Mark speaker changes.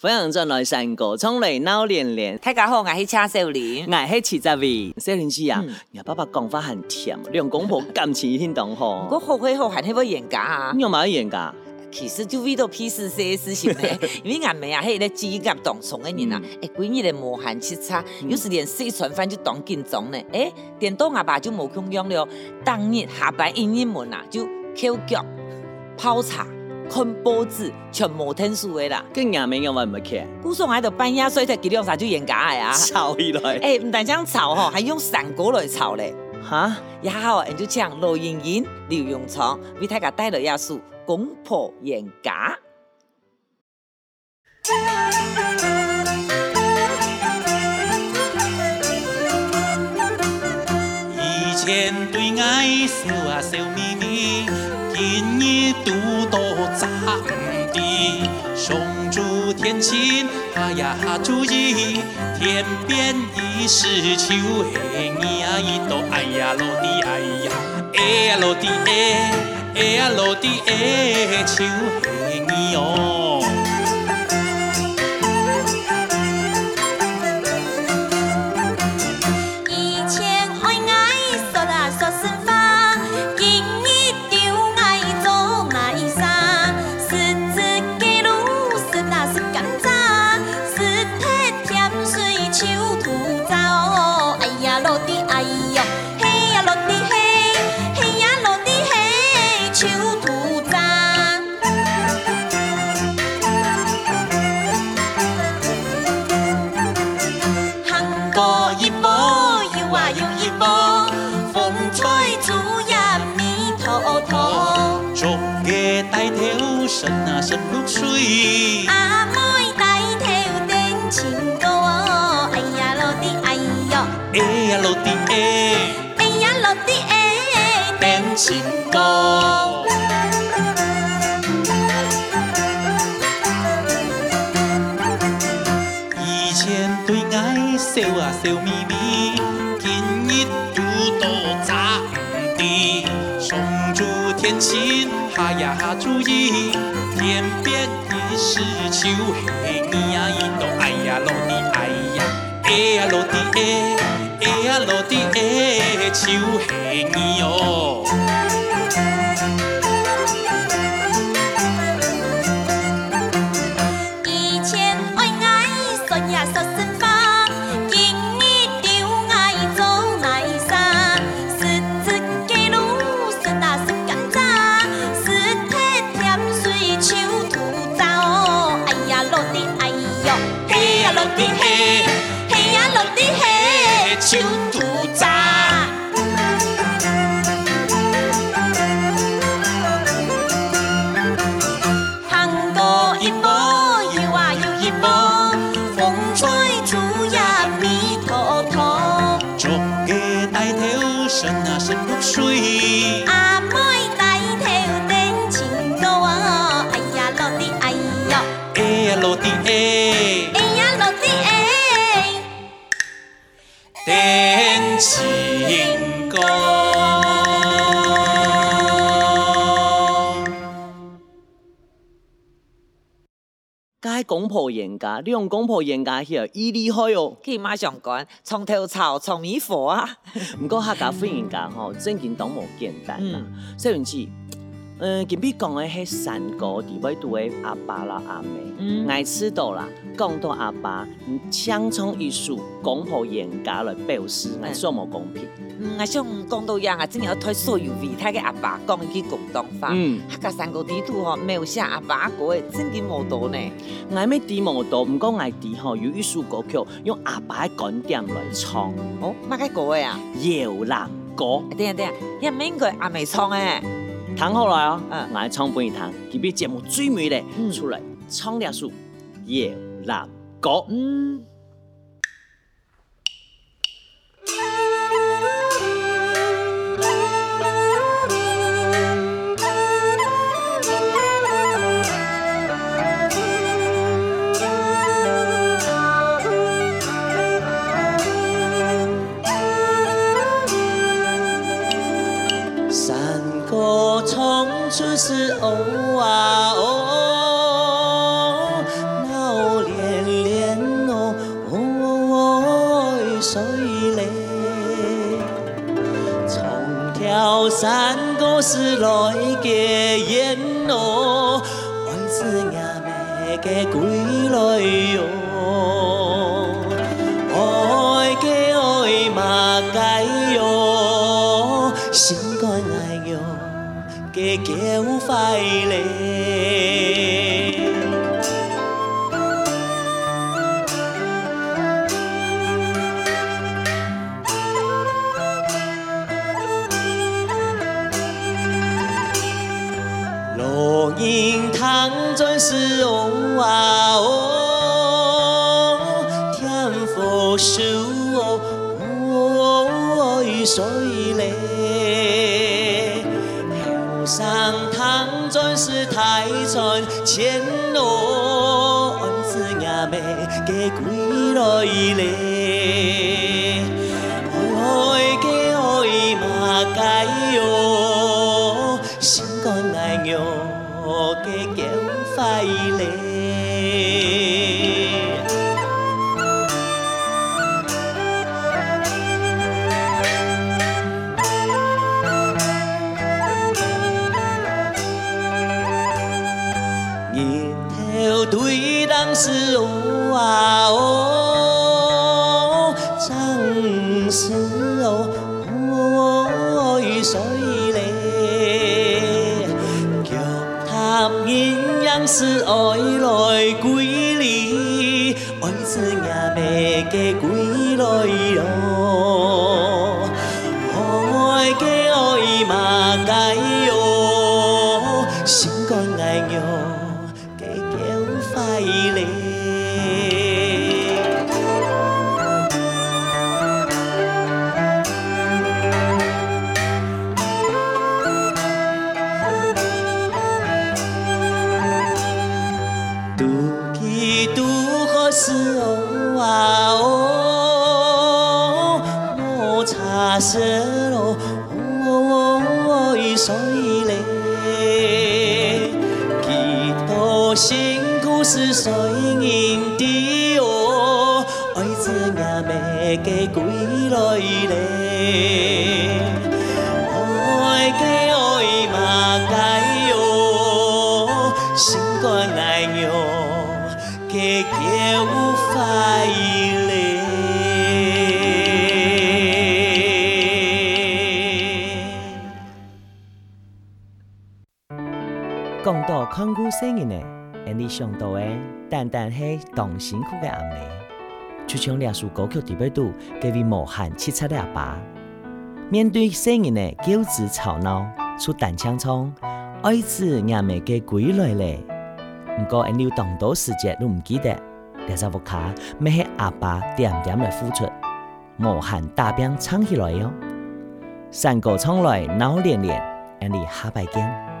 Speaker 1: 欢迎转来三个，从来闹连连。
Speaker 2: 大家好，我是车少林，
Speaker 1: 我是七十位。少年时啊，你爸爸讲法很甜，两公婆感情很浓厚。
Speaker 2: 我后悔后还那么严格啊？
Speaker 1: 你有冇严格？
Speaker 2: 其实就为了屁事些事情呢，因为俺们啊，还有咧鸡鸭当从的人啊，哎，闺女的磨汗切差，有时连四川饭就当紧张呢。哎，电动阿爸就冇空用了，当日下班一入门啊，就捡脚泡茶。看报纸全无听书的啦，
Speaker 1: 更也没有我们看。
Speaker 2: 古时候喺度半夜睡，睇几两啥就严格的啊。
Speaker 1: 吵起来，
Speaker 2: 哎、欸，唔但将吵吼，还用山歌来吵嘞。哈，也好，人就唱罗莹莹、刘永昌为大家带来一首《公婆严格》。
Speaker 3: 以前对爱笑啊笑眯眯，今日拄到。咋地？上主天青，哈呀哈注意，天边已是秋黑，你呀一朵哎呀落地哎呀，哎呀落地哎，哎呀落地哎，秋黑你哦。神啊神如水，
Speaker 4: 阿妹带头点情歌，哎呀落地哎哟，
Speaker 3: 哎呀落地哎，
Speaker 4: 哎呀落地哎，
Speaker 3: 点情歌。主天亲。下呀哈注意，天边已是秋黑，你呀一朵哎呀落地哎呀，哎呀落地哎，哎呀落地哎，秋黑你哟。
Speaker 1: lang tingin 公婆严格，你用公婆严格去，伊厉害哦。
Speaker 2: 可以马上讲，从头炒从米火啊。
Speaker 1: 不过客家人家吼，真经都无简单呐。所以讲，嗯，今比讲的系山歌，地位度的阿爸啦阿妹，嗯爱吃到啦，讲到阿爸，强从一束公婆严格来表示，爱说无公平。
Speaker 2: 嗯，我想讲到样啊，真要推所有为他嘅阿爸讲一句广东话。嗯，客家山歌地图吼，没有写阿爸歌嘅，真嘅无多呢。
Speaker 1: 我咩地无多，唔过我地吼有一首歌曲用阿爸嘅观点来唱。
Speaker 2: 哦，乜嘅歌嘅啊？
Speaker 1: 摇篮歌。
Speaker 2: 等下等下，一名佢阿妹唱诶。
Speaker 1: 听好了啊，嗯，我唱俾你听，佢比节目最美的，出来唱两首夜郎歌。嗯。
Speaker 5: 是
Speaker 6: 来结缘哦，爱子伢妹给归来哟，爱给爱嘛该哟，心肝爱哟，给叫快乐。天福寿哦哦，水嘞，后上塘钻石太传千哦，恩子也没给归来嘞，爱给爱嘛该哟，心肝爱哟。给叫快乐，阴阳是爱来归里，爱子也未给归来哟，爱给爱嘛该哟，心肝爱哟，给叫快乐。哦啊哦，我茶色咯，哦哦哦哦，所以嘞，几多辛苦是所以的哦，爱子伢妹嫁归来嘞，爱嫁。讲到看古生人呢，让你想到的单单是当辛苦的阿妹，就像两首歌曲里边度给予无限凄惨的阿爸。面对生人的纠缠吵闹，出单枪冲，爱子也没给归来嘞。不过，你有当多时节都唔记得，但是我卡要系阿爸点点的付出，无限大兵撑起来哟。山歌唱来闹连连，让你下拜见。